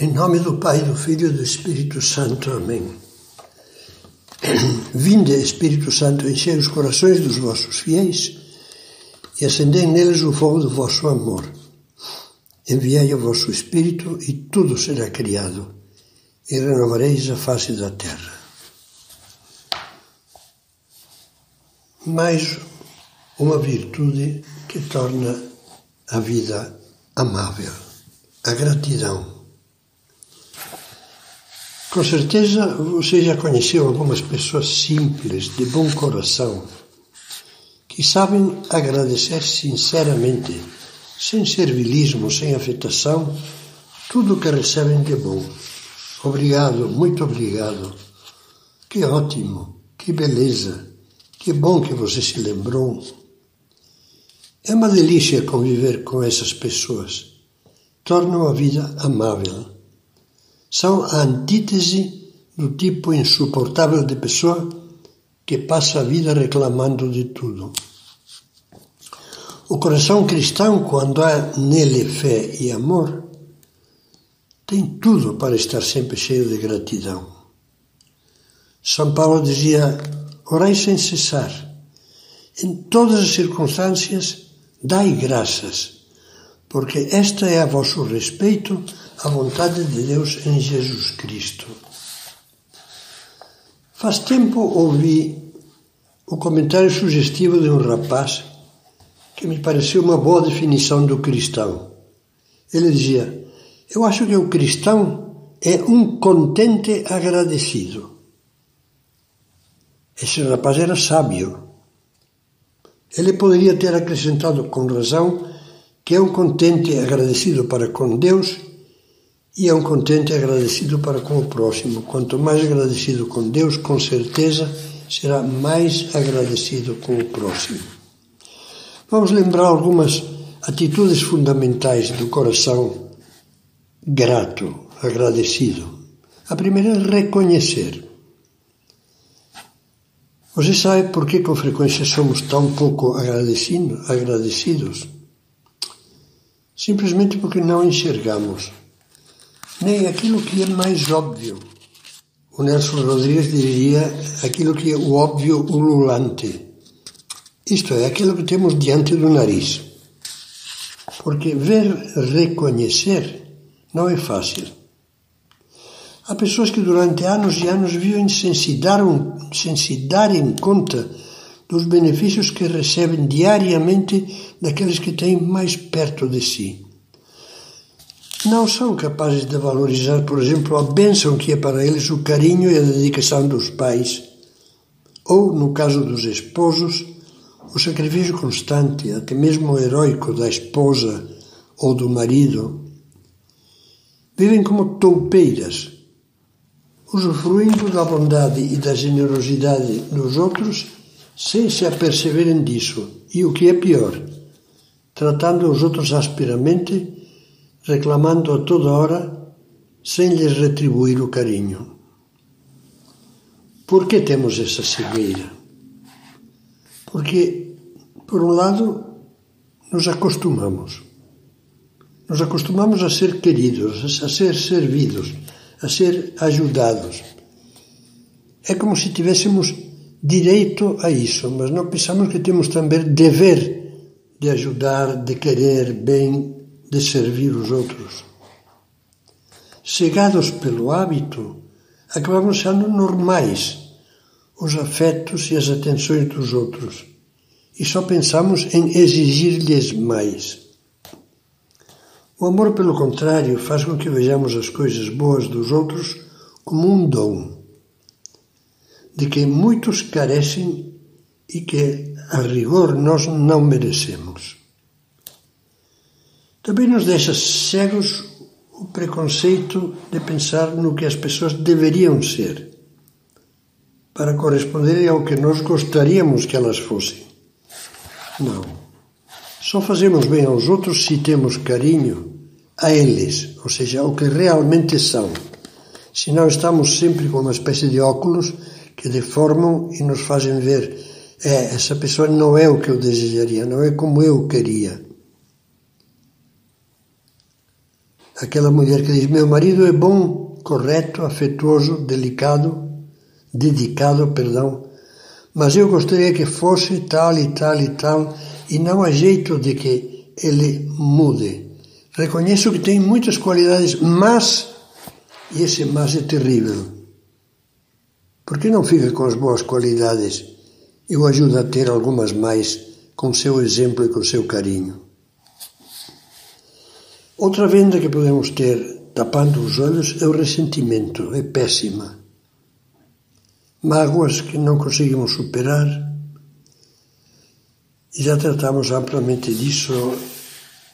Em nome do Pai, do Filho e do Espírito Santo. Amém. Vinde, Espírito Santo, enchei os corações dos vossos fiéis e acendei neles o fogo do vosso amor. Enviai o vosso Espírito e tudo será criado, e renovareis a face da terra. Mais uma virtude que torna a vida amável, a gratidão. Com certeza você já conheceu algumas pessoas simples, de bom coração, que sabem agradecer sinceramente, sem servilismo, sem afetação, tudo o que recebem de bom. Obrigado, muito obrigado. Que ótimo, que beleza, que bom que você se lembrou. É uma delícia conviver com essas pessoas. Tornam a vida amável são a antítese do tipo insuportável de pessoa que passa a vida reclamando de tudo. O coração cristão, quando há nele fé e amor, tem tudo para estar sempre cheio de gratidão. São Paulo dizia: orai sem cessar. Em todas as circunstâncias, dai graças, porque esta é a vosso respeito a vontade de Deus em Jesus Cristo. Faz tempo ouvi o comentário sugestivo de um rapaz que me pareceu uma boa definição do cristão. Ele dizia: Eu acho que o cristão é um contente agradecido. Esse rapaz era sábio. Ele poderia ter acrescentado com razão que é um contente agradecido para com Deus e é um contente agradecido para com o próximo. Quanto mais agradecido com Deus, com certeza será mais agradecido com o próximo. Vamos lembrar algumas atitudes fundamentais do coração grato, agradecido. A primeira é reconhecer. Você sabe por que com frequência somos tão pouco agradecidos? Simplesmente porque não enxergamos nem aquilo que é mais óbvio. O Nelson Rodrigues diria aquilo que é o óbvio ululante. Isto é, aquilo que temos diante do nariz. Porque ver, reconhecer, não é fácil. Há pessoas que durante anos e anos vivem sem se, dar um, sem se darem conta dos benefícios que recebem diariamente daqueles que têm mais perto de si não são capazes de valorizar, por exemplo, a bênção que é para eles o carinho e a dedicação dos pais, ou, no caso dos esposos, o sacrifício constante, até mesmo heróico da esposa ou do marido. Vivem como toupeiras, usufruindo da bondade e da generosidade dos outros sem se aperceberem disso, e o que é pior, tratando os outros asperamente reclamando a toda hora sem lhes retribuir o carinho. Por que temos essa cegueira? Porque, por um lado, nos acostumamos. Nos acostumamos a ser queridos, a ser servidos, a ser ajudados. É como se tivéssemos direito a isso, mas não pensamos que temos também dever de ajudar, de querer bem de servir os outros. Cegados pelo hábito, acabamos sendo normais os afetos e as atenções dos outros e só pensamos em exigir-lhes mais. O amor, pelo contrário, faz com que vejamos as coisas boas dos outros como um dom, de que muitos carecem e que, a rigor, nós não merecemos. Também nos deixa cegos o preconceito de pensar no que as pessoas deveriam ser, para corresponderem ao que nós gostaríamos que elas fossem. Não. Só fazemos bem aos outros se temos carinho a eles, ou seja, ao que realmente são. Senão estamos sempre com uma espécie de óculos que deformam e nos fazem ver é, essa pessoa não é o que eu desejaria, não é como eu queria. Aquela mulher que diz: Meu marido é bom, correto, afetuoso, delicado, dedicado, perdão, mas eu gostaria que fosse tal e tal e tal, e não há jeito de que ele mude. Reconheço que tem muitas qualidades, mas, e esse mas é terrível. Por que não fica com as boas qualidades? Eu ajudo a ter algumas mais com seu exemplo e com seu carinho. Outra venda que podemos ter tapando os olhos é o ressentimento, é péssima mágoas que não conseguimos superar. E já tratamos amplamente disso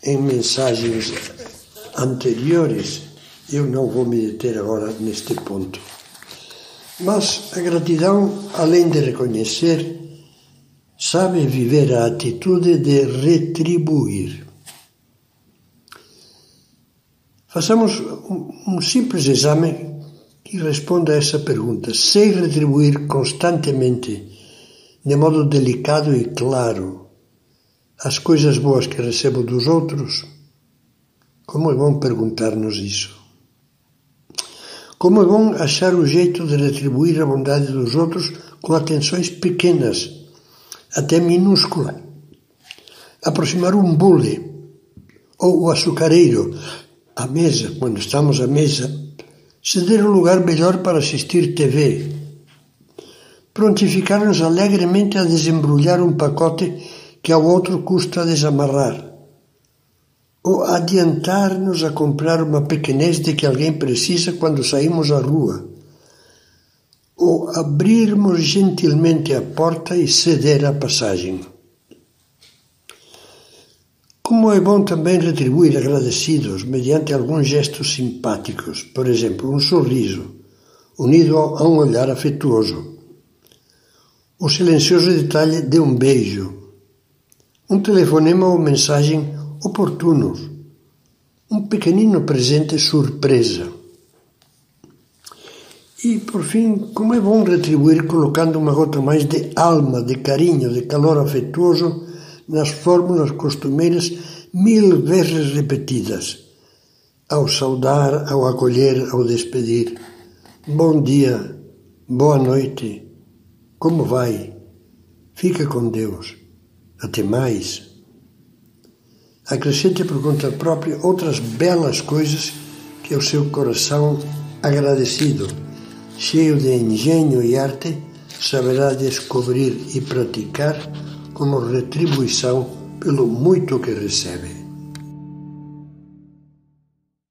em mensagens anteriores. Eu não vou me deter agora neste ponto. Mas a gratidão, além de reconhecer, sabe viver a atitude de retribuir. Façamos um, simples exame que responda a essa pergunta. Sei retribuir constantemente, de modo delicado e claro, as coisas boas que recebo dos outros? Como é bom perguntar-nos isso. Como é bom achar o jeito de retribuir a bondade dos outros com atenções pequenas, até minúsculas. Aproximar um bule ou o açucareiro à mesa, quando estamos à mesa, ceder um lugar melhor para assistir TV, prontificar-nos alegremente a desembrulhar um pacote que ao outro custa desamarrar, ou adiantar-nos a comprar uma pequenez de que alguém precisa quando saímos à rua, ou abrirmos gentilmente a porta e ceder a passagem. Como é bom também retribuir agradecidos mediante alguns gestos simpáticos, por exemplo, um sorriso, unido a um olhar afetuoso, o silencioso detalhe de um beijo, um telefonema ou mensagem oportunos, um pequenino presente surpresa. E, por fim, como é bom retribuir colocando uma gota mais de alma, de carinho, de calor afetuoso nas fórmulas costumeiras mil vezes repetidas, ao saudar, ao acolher, ao despedir. Bom dia, boa noite, como vai? Fica com Deus. Até mais. Acrescente por conta própria outras belas coisas que o seu coração agradecido, cheio de engenho e arte, saberá descobrir e praticar como retribuição pelo muito que recebe.